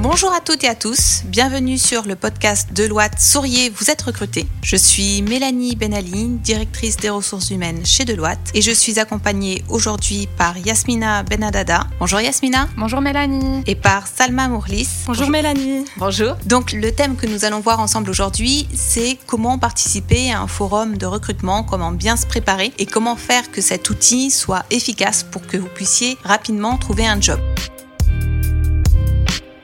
Bonjour à toutes et à tous, bienvenue sur le podcast Deloitte Souriez, vous êtes recruté. Je suis Mélanie Benali, directrice des ressources humaines chez Deloitte et je suis accompagnée aujourd'hui par Yasmina Benadada. Bonjour Yasmina. Bonjour Mélanie. Et par Salma Mourlis. Bonjour, Bonjour Mélanie. Bonjour. Donc le thème que nous allons voir ensemble aujourd'hui, c'est comment participer à un forum de recrutement, comment bien se préparer et comment faire que cet outil soit efficace pour que vous puissiez rapidement trouver un job.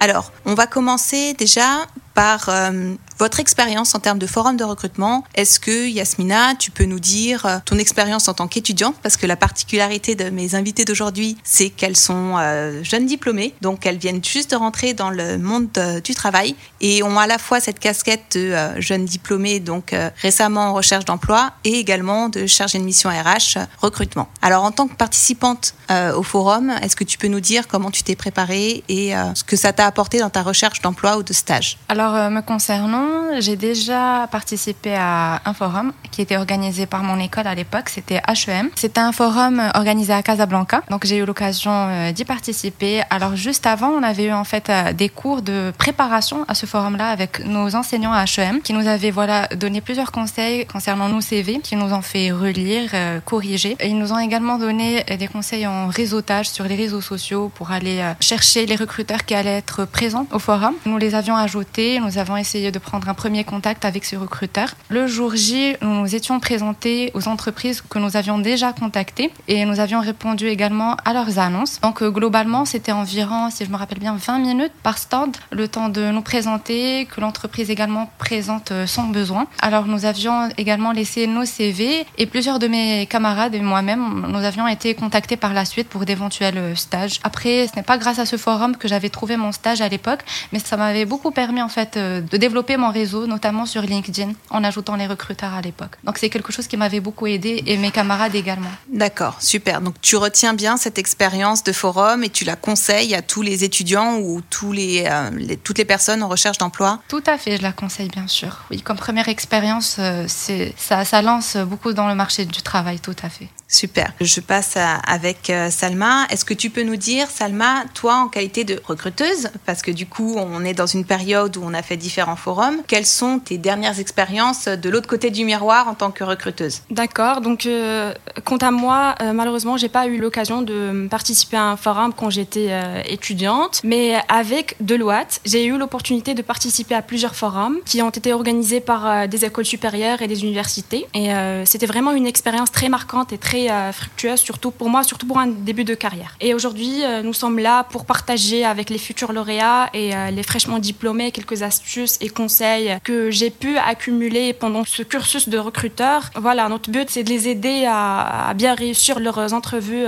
Alors, on va commencer déjà par euh, votre expérience en termes de forum de recrutement. Est-ce que Yasmina, tu peux nous dire euh, ton expérience en tant qu'étudiante? Parce que la particularité de mes invités d'aujourd'hui, c'est qu'elles sont euh, jeunes diplômées, donc elles viennent juste de rentrer dans le monde du travail et ont à la fois cette casquette de jeunes diplômées, donc récemment en recherche d'emploi, et également de chargée de mission RH recrutement. Alors en tant que participante au forum, est-ce que tu peux nous dire comment tu t'es préparée et ce que ça t'a apporté dans ta recherche d'emploi ou de stage? Alors me concernant, j'ai déjà participé à un forum qui était organisé par mon école à l'époque, c'était HEM. C'était un forum organisé à Casablanca, donc j'ai eu l'occasion euh, d'y participer. Alors juste avant, on avait eu en fait euh, des cours de préparation à ce forum-là avec nos enseignants à HEM qui nous avaient voilà donné plusieurs conseils concernant nos CV, qui nous ont fait relire, euh, corriger. Ils nous ont également donné des conseils en réseautage sur les réseaux sociaux pour aller chercher les recruteurs qui allaient être présents au forum. Nous les avions ajoutés, nous avons essayé de prendre un premier contact avec ce recruteur. Le jour J, nous nous étions présentés aux entreprises que nous avions déjà contactées et nous avions répondu également à leurs annonces. Donc euh, globalement, c'était environ, si je me rappelle bien, 20 minutes par stand, le temps de nous présenter, que l'entreprise également présente euh, son besoin. Alors nous avions également laissé nos CV et plusieurs de mes camarades et moi-même, nous avions été contactés par la suite pour d'éventuels euh, stages. Après, ce n'est pas grâce à ce forum que j'avais trouvé mon stage à l'époque, mais ça m'avait beaucoup permis en fait de développer mon réseau, notamment sur LinkedIn, en ajoutant les recruteurs à l'époque. Donc c'est quelque chose qui m'avait beaucoup aidé et mes camarades également. D'accord, super. Donc tu retiens bien cette expérience de forum et tu la conseilles à tous les étudiants ou tous les, euh, toutes les personnes en recherche d'emploi? Tout à fait, je la conseille bien sûr. Oui, comme première expérience, euh, ça lance beaucoup dans le marché du travail, tout à fait. Super. Je passe avec euh, Salma. Est-ce que tu peux nous dire, Salma, toi en qualité de recruteuse, parce que du coup on est dans une période où on a fait différents forums, quelles sont tes dernières expériences de l'autre côté du miroir en tant que recruteuse? D'accord. Donc, euh, quant à moi, euh, malheureusement, j'ai pas eu l'occasion de participer à un forum quand j'étais étudiante, mais avec Deloitte, j'ai eu l'opportunité de participer à plusieurs forums qui ont été organisés par des écoles supérieures et des universités, et c'était vraiment une expérience très marquante et très euh, fructueuse, surtout pour moi, surtout pour un début de carrière. Et aujourd'hui, euh, nous sommes là pour partager avec les futurs lauréats et euh, les fraîchement diplômés quelques astuces et conseils que j'ai pu accumuler pendant ce cursus de recruteur. Voilà, notre but, c'est de les aider à, bien réussir leurs entrevues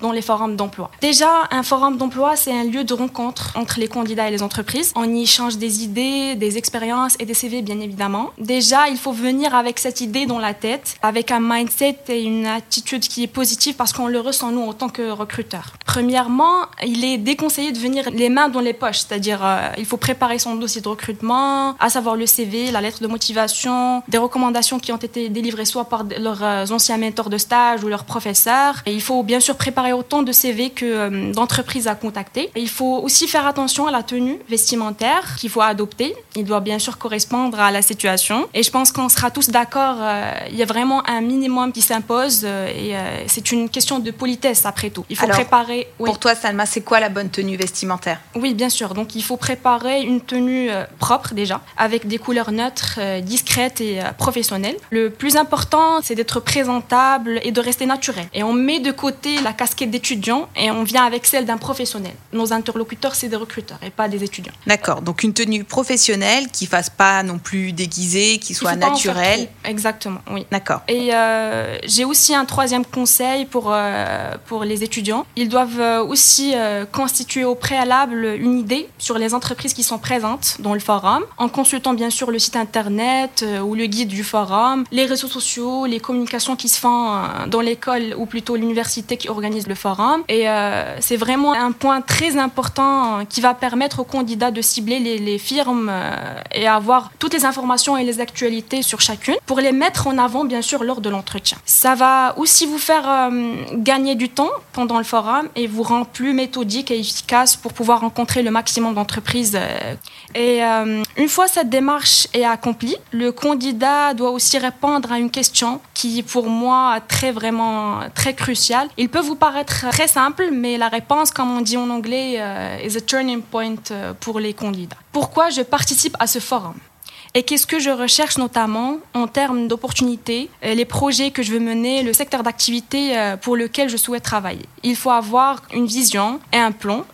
dans les forums d'emploi. Déjà, un forum d'emploi, c'est un lieu de rencontre entre les candidats et les entreprises. On y échange des idées, des expériences et des CV, bien évidemment. Déjà, il faut venir avec cette idée dans la tête, avec un mindset et une attitude qui est positive parce qu'on le ressent nous en tant que recruteur. Premièrement, il est déconseillé de venir les mains dans les poches, c'est-à-dire euh, il faut préparer son dossier de recrutement, à savoir le CV, la lettre de motivation, des recommandations qui ont été délivrées soit par leurs euh, anciens mentors de stage ou leurs professeurs. Et il faut bien sûr préparer autant de CV que euh, d'entreprises à contacter. Et il faut aussi faire attention à la tenue vestimentaire qu'il faut adopter. Il doit bien sûr correspondre à la situation. Et je pense qu'on sera tous d'accord, il y a vraiment un minimum qui s'impose et euh, c'est une question de politesse après tout. Il faut préparer. Pour toi, Salma, c'est quoi la bonne tenue vestimentaire? Oui, bien sûr. Donc il faut préparer une tenue euh, propre déjà, avec des couleurs neutres, euh, discrètes et professionnelles. Le plus important, c'est d'être présentable et de rester naturel. Et on met de côté la casquette d'étudiant et on vient avec celle d'un professionnel. Nos interlocuteurs, c'est des recruteurs et pas des étudiants. D'accord. Donc une tenue professionnelle qui fasse pas non plus déguisée, qui soit naturelle. Exactement. Oui. D'accord. Et j'ai aussi un troisième conseil pour, euh, pour les étudiants, ils doivent euh, aussi euh, constituer au préalable une idée sur les entreprises qui sont présentes dans le forum, en, consultant bien sûr le site internet euh, ou le guide du forum, les réseaux sociaux, les communications qui se font euh, dans l'école ou plutôt l'université qui organise le forum. Et euh, c'est vraiment un point très important qui va permettre aux candidats de cibler les, firmes et avoir toutes les informations et les actualités sur chacune pour les mettre en avant bien sûr lors de l'entretien. Ça va aussi vous faire gagner du temps pendant le forum et vous rend plus méthodique et efficace pour pouvoir rencontrer le maximum d'entreprises. Et une fois cette démarche est accomplie, le candidat doit aussi répondre à une question qui, pour moi, est très vraiment très cruciale. Il peut vous paraître très simple, mais la réponse, comme on dit en anglais, euh, is a turning point euh, pour les candidats. Pourquoi je participe à ce forum? Et qu'est-ce que je recherche notamment en termes d'opportunités, euh, les projets que je veux mener, le secteur d'activité pour lequel je souhaite travailler? Il faut avoir une vision et un plan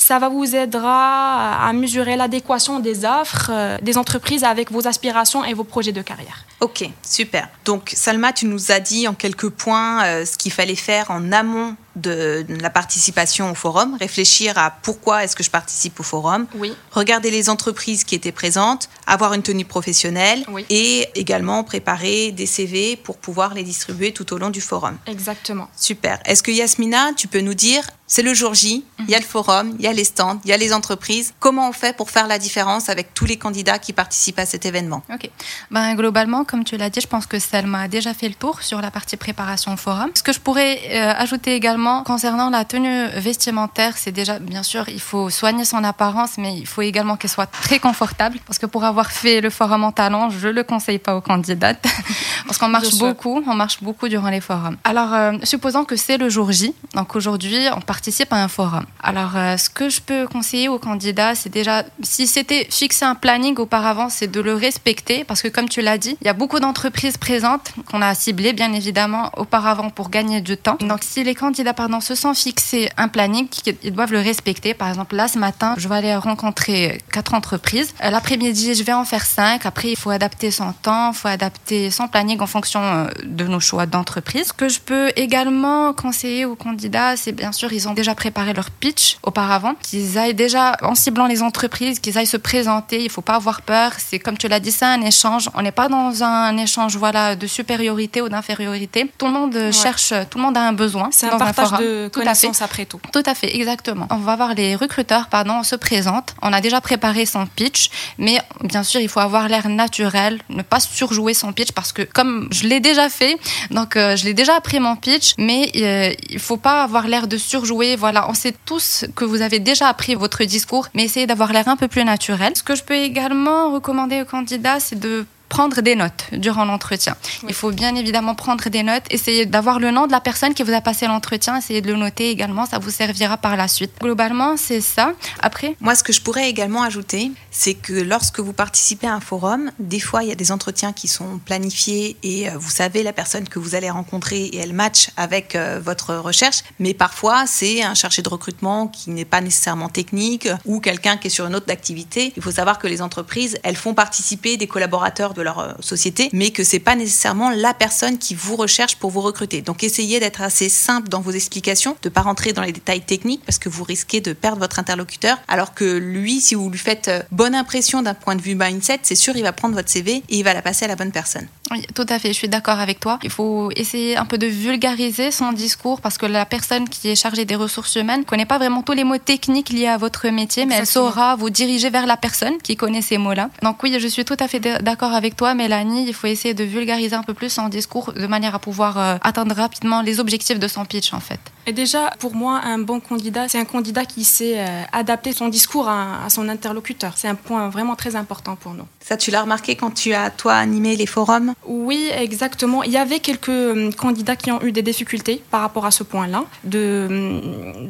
ça va vous aidera à mesurer l'adéquation des offres euh, des entreprises avec vos aspirations et vos projets de carrière. Ok, super. Donc Salma, tu nous as dit en quelques points euh, ce qu'il fallait faire en amont de, la participation au forum, réfléchir à pourquoi est-ce que je participe au forum, oui. regarder les entreprises qui étaient présentes, avoir une tenue professionnelle et également préparer des CV pour pouvoir les distribuer tout au long du forum. Exactement. Super. Est-ce que Yasmina, tu peux nous dire, c'est le jour J, il y a le forum, il y a les stands, il y a les entreprises. Comment on fait pour faire la différence avec tous les candidats qui participent à cet événement? Ok. Ben, globalement, comme tu l'as dit, je pense que Selma a déjà fait le tour sur la partie préparation au forum. Ce que je pourrais euh, ajouter également concernant la tenue vestimentaire, c'est déjà, bien sûr, il faut soigner son apparence, mais il faut également qu'elle soit très confortable. Parce que pour avoir fait le forum en talon, je ne le conseille pas aux candidates. parce qu'on marche beaucoup, on marche beaucoup durant les forums. Alors, euh, supposons que c'est le jour J. Donc aujourd'hui, on participe à un forum. Alors, euh, ce que je peux conseiller aux candidats, c'est déjà, si c'était fixé un planning auparavant, c'est de le respecter. Parce que comme tu l'as dit, il y a beaucoup d'entreprises présentes qu'on a ciblées, bien évidemment, auparavant pour gagner du temps. Donc, si les candidats, pardon, se sont fixés un planning, ils doivent le respecter. Par exemple, là, ce matin, je vais aller rencontrer quatre entreprises. Euh, l'après-midi, je vais en faire cinq. Après, il faut adapter son temps, il faut adapter son planning en fonction euh, de nos choix d'entreprise. Ce que je peux également conseiller aux candidats, c'est bien sûr, ils ont déjà préparé leur pitch auparavant, qu'ils aillent déjà, en ciblant les entreprises, qu'ils aillent se présenter. Il faut pas avoir peur. C'est comme tu l'as dit, c'est un échange. On n'est pas dans un échange voilà, de supériorité ou d'infériorité. Tout le monde cherche, tout le monde a un besoin. C'est un partage de connaissances après tout. Tout à fait, exactement. On va voir les recruteurs, pardon, on se présente. On a déjà préparé son pitch, mais bien sûr, il faut avoir l'air naturel, ne pas surjouer son pitch parce que comme je l'ai déjà fait, donc euh, je l'ai déjà appris mon pitch, mais euh, il faut pas avoir l'air de surjouer. Voilà, on sait tous que vous avez déjà appris votre discours, mais essayez d'avoir l'air un peu plus naturel. Ce que je peux également recommander aux candidats, c'est de prendre des notes durant l'entretien. Il faut bien évidemment prendre des notes, essayer d'avoir le nom de la personne qui vous a passé l'entretien, essayer de le noter également, ça vous servira par la suite. Globalement, c'est ça. Après Moi, ce que je pourrais également ajouter, c'est que lorsque vous participez à un forum, des fois, il y a des entretiens qui sont planifiés et euh, vous savez la personne que vous allez rencontrer et elle match avec euh, votre recherche, mais parfois, c'est un chargé de recrutement qui n'est pas nécessairement technique ou quelqu'un qui est sur une autre activité. Il faut savoir que les entreprises, elles font participer des collaborateurs de leur euh, société, mais que c'est pas nécessairement la personne qui vous recherche pour vous recruter. Donc essayez d'être assez simple dans vos explications, de pas rentrer dans les détails techniques parce que vous risquez de perdre votre interlocuteur. Alors que lui, si vous lui faites euh, bonne impression d'un point de vue mindset, c'est sûr il va prendre votre CV et il va la passer à la bonne personne. Oui, tout à fait, je suis d'accord avec toi. Il faut essayer un peu de vulgariser son discours parce que la personne qui est chargée des ressources humaines connaît pas vraiment tous les mots techniques liés à votre métier, mais elle saura vous diriger vers la personne qui connaît ces mots-là. Donc oui, je suis tout à fait d'accord avec toi, Mélanie, il faut essayer de vulgariser un peu plus son discours de manière à pouvoir euh, atteindre rapidement les objectifs de son pitch, en fait. Et déjà, pour moi, un bon candidat, c'est un candidat qui sait euh, adapter son discours à, son interlocuteur. C'est un point vraiment très important pour nous. Ça, tu l'as remarqué quand tu as, toi, animé les forums? Oui, exactement. Il y avait quelques euh, candidats qui ont eu des difficultés par rapport à ce point-là, de,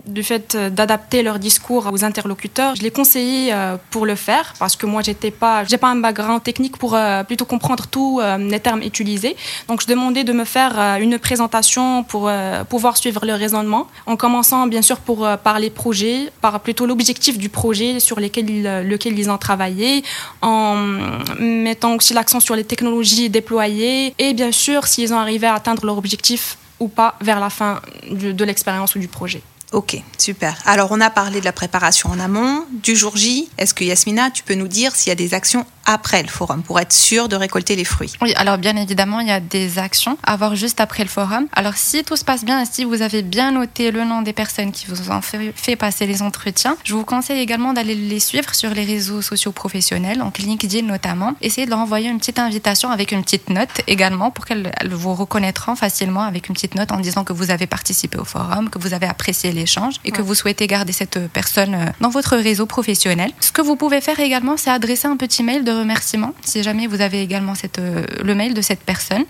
du fait d'adapter leur discours aux interlocuteurs. Je l'ai conseillé pour le faire parce que moi, j'étais pas, j'ai pas un background technique pour plutôt comprendre tous euh, les termes utilisés. Donc, je demandais de me faire euh, une présentation pour euh, pouvoir suivre le raisonnement, en commençant bien sûr pour, par les projets, par plutôt l'objectif du projet sur ils, lequel ils ont travaillé, en mettant aussi l'accent sur les technologies déployées et bien sûr s'ils ont arrivé à atteindre leur objectif ou pas vers la fin de l'expérience ou du projet. Ok, super. Alors on a parlé de la préparation en amont, du jour J. Est-ce que Yasmina, tu peux nous dire s'il y a des actions après le forum pour être sûr de récolter les fruits Oui, alors bien évidemment, il y a des actions à avoir juste après le forum. Alors si tout se passe bien et si vous avez bien noté le nom des personnes qui vous ont fait, passer les entretiens, je vous conseille également d'aller les suivre sur les réseaux sociaux professionnels, donc LinkedIn notamment. Essayez de leur envoyer une petite invitation avec une petite note également pour qu'elles vous reconnaîtront facilement avec une petite note en disant que vous avez participé au forum, que vous avez apprécié l'échange et que vous souhaitez garder cette personne euh, dans votre réseau professionnel. Ce que vous pouvez faire également, c'est adresser un petit mail de remerciement si jamais vous avez également cette, euh, le mail de cette personne.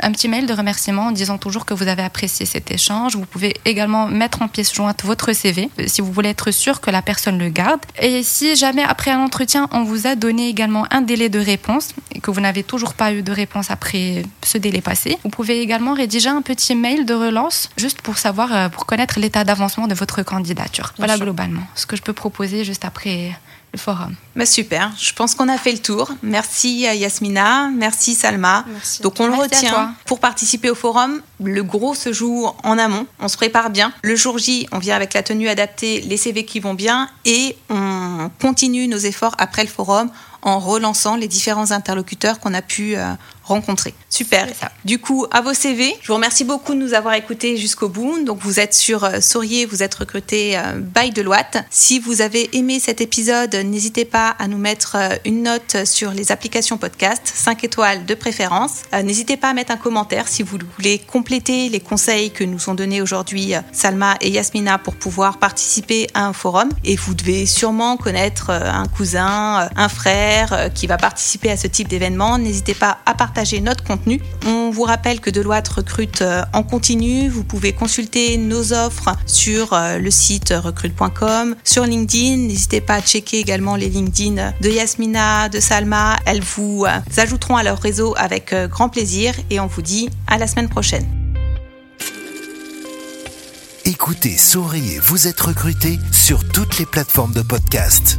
Un petit mail de remerciement en disant toujours que vous avez apprécié cet échange. Vous pouvez également mettre en pièce jointe votre CV euh, si vous voulez être sûr que la personne le garde. Et si jamais après un entretien, on vous a donné également un délai de réponse et que vous n'avez toujours pas eu de réponse après ce délai passé, vous pouvez également rédiger un petit mail de relance juste pour savoir, pour connaître l'état d'avancement de votre candidature. Voilà globalement ce que je peux proposer juste après le forum. Bah super, je pense qu'on a fait le tour. Merci Yasmina, merci Salma. Donc on le retient. Pour participer au forum, le gros se joue en amont, on se prépare bien. Le jour J, on vient avec la tenue adaptée, les CV qui vont bien et on continue nos efforts après le forum en relançant les différents interlocuteurs qu'on a pu euh, rencontrer. Super. Du coup, à vos CV, je vous remercie beaucoup de nous avoir écoutés jusqu'au bout. Donc, vous êtes sur euh, Saurier, vous êtes recruté euh, by Deloitte. Si vous avez aimé cet épisode, n'hésitez pas à nous mettre euh, une note sur les applications podcast, 5 étoiles de préférence. N'hésitez pas à mettre un commentaire si vous voulez compléter les conseils que nous ont donnés aujourd'hui Salma et Yasmina pour pouvoir participer à un forum. Et vous devez sûrement connaître un cousin, un frère qui va participer à ce type d'événement. N'hésitez pas à partager notre contenu. On vous rappelle que Deloitte recrute euh, en continu. Vous pouvez consulter nos offres sur euh, le site recrute.com, sur LinkedIn. N'hésitez pas à checker également les LinkedIn de Yasmina, de Salma. Elles vous euh, ajouteront à leur réseau avec grand plaisir et on vous dit à la semaine prochaine. Écoutez, souriez, vous êtes recruté sur toutes les plateformes de podcast.